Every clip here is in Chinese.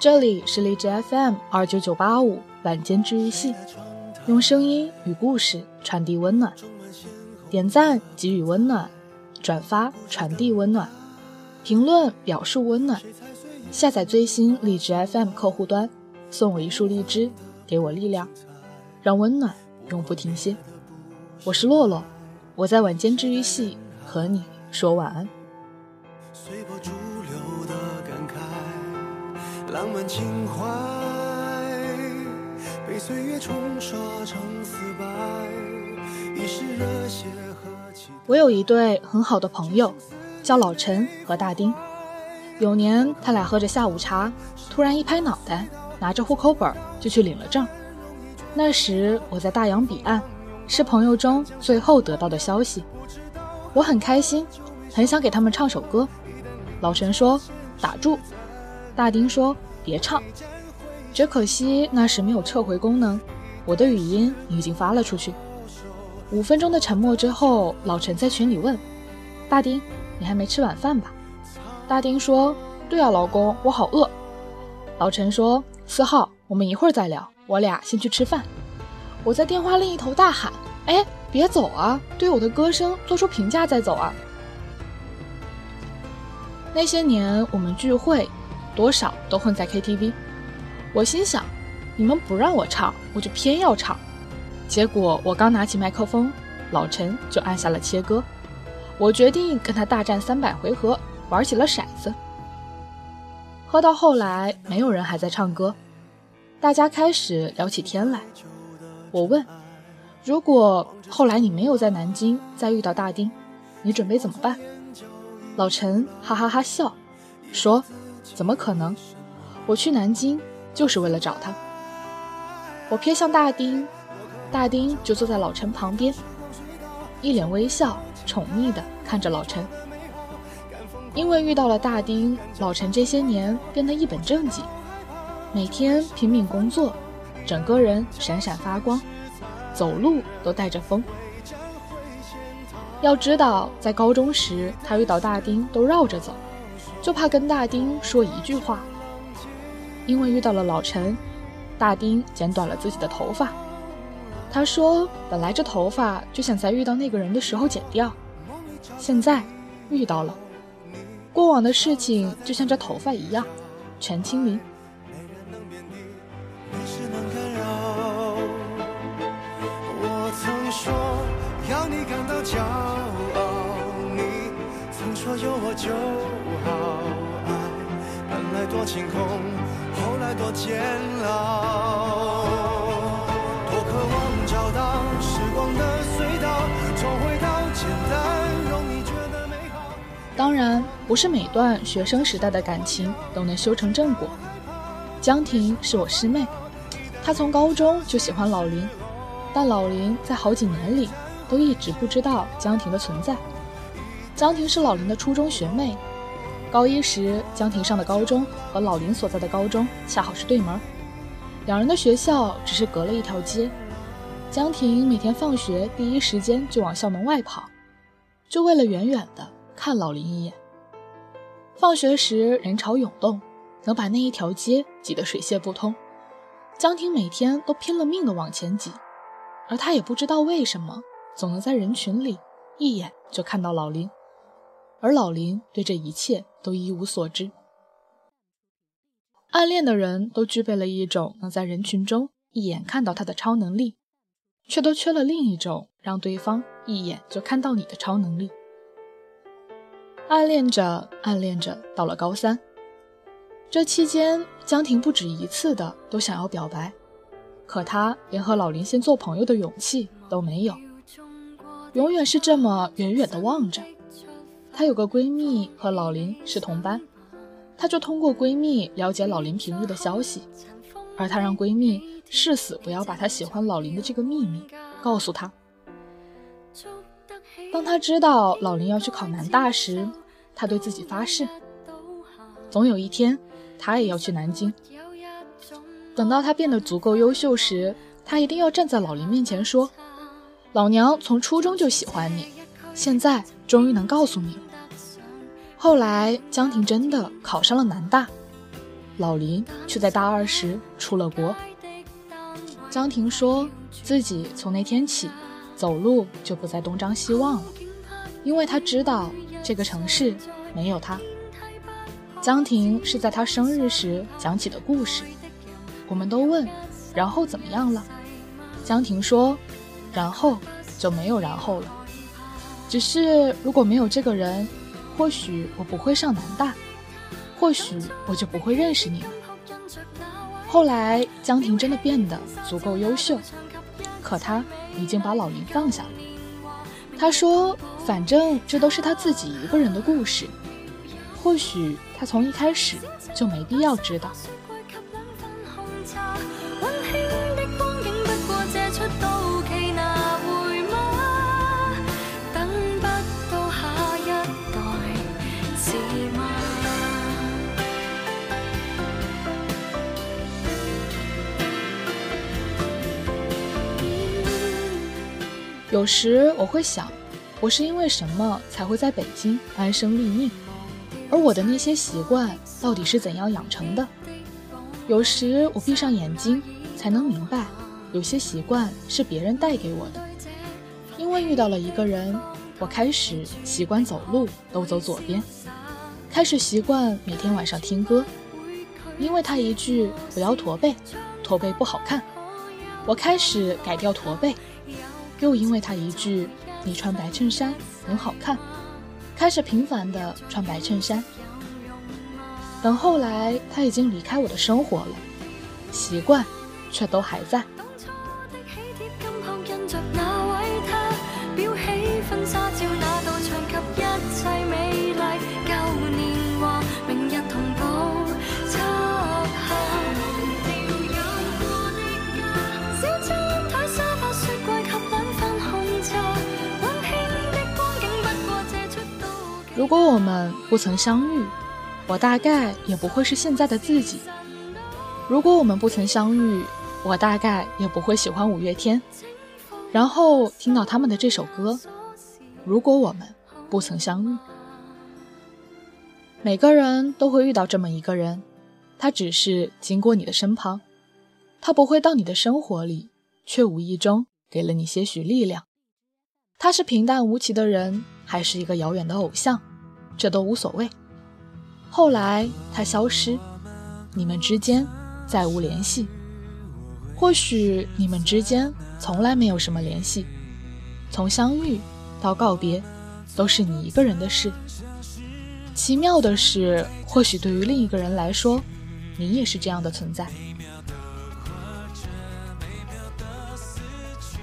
这里是荔枝 FM 二九九八五晚间治愈系，用声音与故事传递温暖，点赞给予温暖，转发传递温暖，评论表述温暖。下载最新荔枝 FM 客户端，送我一束荔枝，给我力量，让温暖永不停歇。我是洛洛，我在晚间治愈系和你说晚安。浪漫情怀被岁月冲刷成死白，已是热血和期待。我有一对很好的朋友，叫老陈和大丁。有年，他俩喝着下午茶，突然一拍脑袋，拿着户口本就去领了证。那时我在大洋彼岸，是朋友中最后得到的消息。我很开心，很想给他们唱首歌。老陈说：“打住。”大丁说：“别唱。”只可惜那时没有撤回功能，我的语音已经发了出去。五分钟的沉默之后，老陈在群里问：“大丁，你还没吃晚饭吧？”大丁说：“对啊，老公，我好饿。”老陈说：“四号，我们一会儿再聊，我俩先去吃饭。”我在电话另一头大喊：“哎，别走啊！对我的歌声做出评价再走啊！”那些年我们聚会，多少都混在 KTV。我心想：你们不让我唱，我就偏要唱。结果我刚拿起麦克风，老陈就按下了切歌。我决定跟他大战三百回合。玩起了骰子，喝到后来，没有人还在唱歌，大家开始聊起天来。我问：“如果后来你没有在南京再遇到大丁，你准备怎么办？”老陈哈哈哈笑，说：“怎么可能？我去南京就是为了找他。”我瞥向大丁，大丁就坐在老陈旁边，一脸微笑，宠溺地看着老陈。因为遇到了大丁，老陈这些年变得一本正经，每天拼命工作，整个人闪闪发光，走路都带着风。要知道，在高中时，他遇到大丁都绕着走，就怕跟大丁说一句话。因为遇到了老陈，大丁剪短了自己的头发。他说：“本来这头发就想在遇到那个人的时候剪掉，现在遇到了。”过往的事情就像这头发一样，全清零。我曾说要你感到骄傲，曾说有我就好。爱本来多晴空，后来多煎熬。多渴望找到时光的隧道，重回到简单容易觉得美好。当然。不是每段学生时代的感情都能修成正果。江婷是我师妹，她从高中就喜欢老林，但老林在好几年里都一直不知道江婷的存在。江婷是老林的初中学妹，高一时江婷上的高中和老林所在的高中恰好是对门，两人的学校只是隔了一条街。江婷每天放学第一时间就往校门外跑，就为了远远的看老林一眼。放学时人潮涌动，能把那一条街挤得水泄不通。江婷每天都拼了命的往前挤，而她也不知道为什么，总能在人群里一眼就看到老林，而老林对这一切都一无所知。暗恋的人都具备了一种能在人群中一眼看到他的超能力，却都缺了另一种让对方一眼就看到你的超能力。暗恋着，暗恋着，到了高三，这期间，江婷不止一次的都想要表白，可她连和老林先做朋友的勇气都没有，永远是这么远远的望着。她有个闺蜜和老林是同班，她就通过闺蜜了解老林平日的消息，而她让闺蜜誓死不要把她喜欢老林的这个秘密告诉她。当她知道老林要去考南大时，她对自己发誓，总有一天她也要去南京。等到他变得足够优秀时，她一定要站在老林面前说：“老娘从初中就喜欢你，现在终于能告诉你。”后来江婷真的考上了南大，老林却在大二时出了国。江婷说自己从那天起，走路就不再东张西望了，因为他知道这个城市没有他。江婷是在他生日时讲起的故事，我们都问，然后怎么样了？江婷说，然后就没有然后了，只是如果没有这个人，或许我不会上南大，或许我就不会认识你了。后来江婷真的变得足够优秀，可她已经把老林放下了。她说，反正这都是她自己一个人的故事，或许。他从一开始就没必要知道。有时我会想，我是因为什么才会在北京安身立命？而我的那些习惯到底是怎样养成的？有时我闭上眼睛才能明白，有些习惯是别人带给我的。因为遇到了一个人，我开始习惯走路都走左边，开始习惯每天晚上听歌。因为他一句“不要驼背，驼背不好看”，我开始改掉驼背。又因为他一句“你穿白衬衫很好看”。开始频繁的穿白衬衫，等后来他已经离开我的生活了，习惯却都还在。如果我们不曾相遇，我大概也不会是现在的自己。如果我们不曾相遇，我大概也不会喜欢五月天，然后听到他们的这首歌。如果我们不曾相遇，每个人都会遇到这么一个人，他只是经过你的身旁，他不会到你的生活里，却无意中给了你些许力量。他是平淡无奇的人，还是一个遥远的偶像？这都无所谓。后来他消失，你们之间再无联系。或许你们之间从来没有什么联系，从相遇到告别，都是你一个人的事。奇妙的是，或许对于另一个人来说，你也是这样的存在。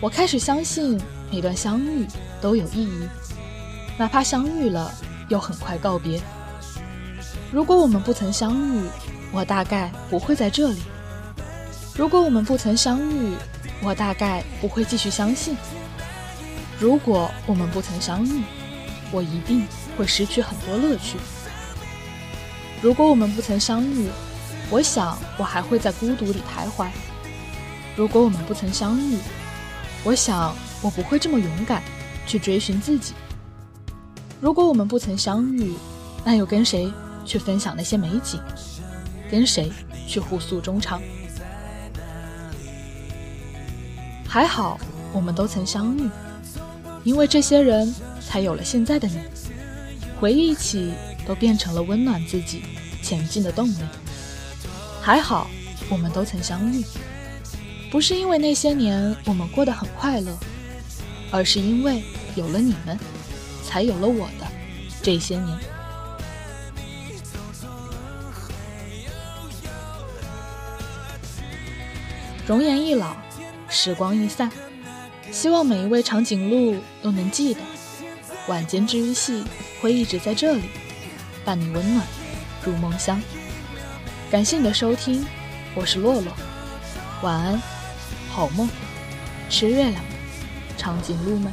我开始相信，每段相遇都有意义，哪怕相遇了。又很快告别。如果我们不曾相遇，我大概不会在这里；如果我们不曾相遇，我大概不会继续相信；如果我们不曾相遇，我一定会失去很多乐趣；如果我们不曾相遇，我想我还会在孤独里徘徊；如果我们不曾相遇，我想我不会这么勇敢去追寻自己。如果我们不曾相遇，那又跟谁去分享那些美景？跟谁去互诉衷肠？还好，我们都曾相遇，因为这些人才有了现在的你。回忆起，都变成了温暖自己前进的动力。还好，我们都曾相遇，不是因为那些年我们过得很快乐，而是因为有了你们。才有了我的这些年。容颜易老，时光易散，希望每一位长颈鹿都能记得，晚间治愈系会一直在这里，伴你温暖入梦乡。感谢你的收听，我是洛洛，晚安，好梦，吃月亮长颈鹿们。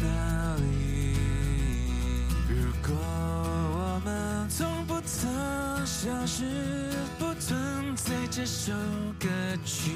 哪里？如果我们从不曾相识不存在这首歌曲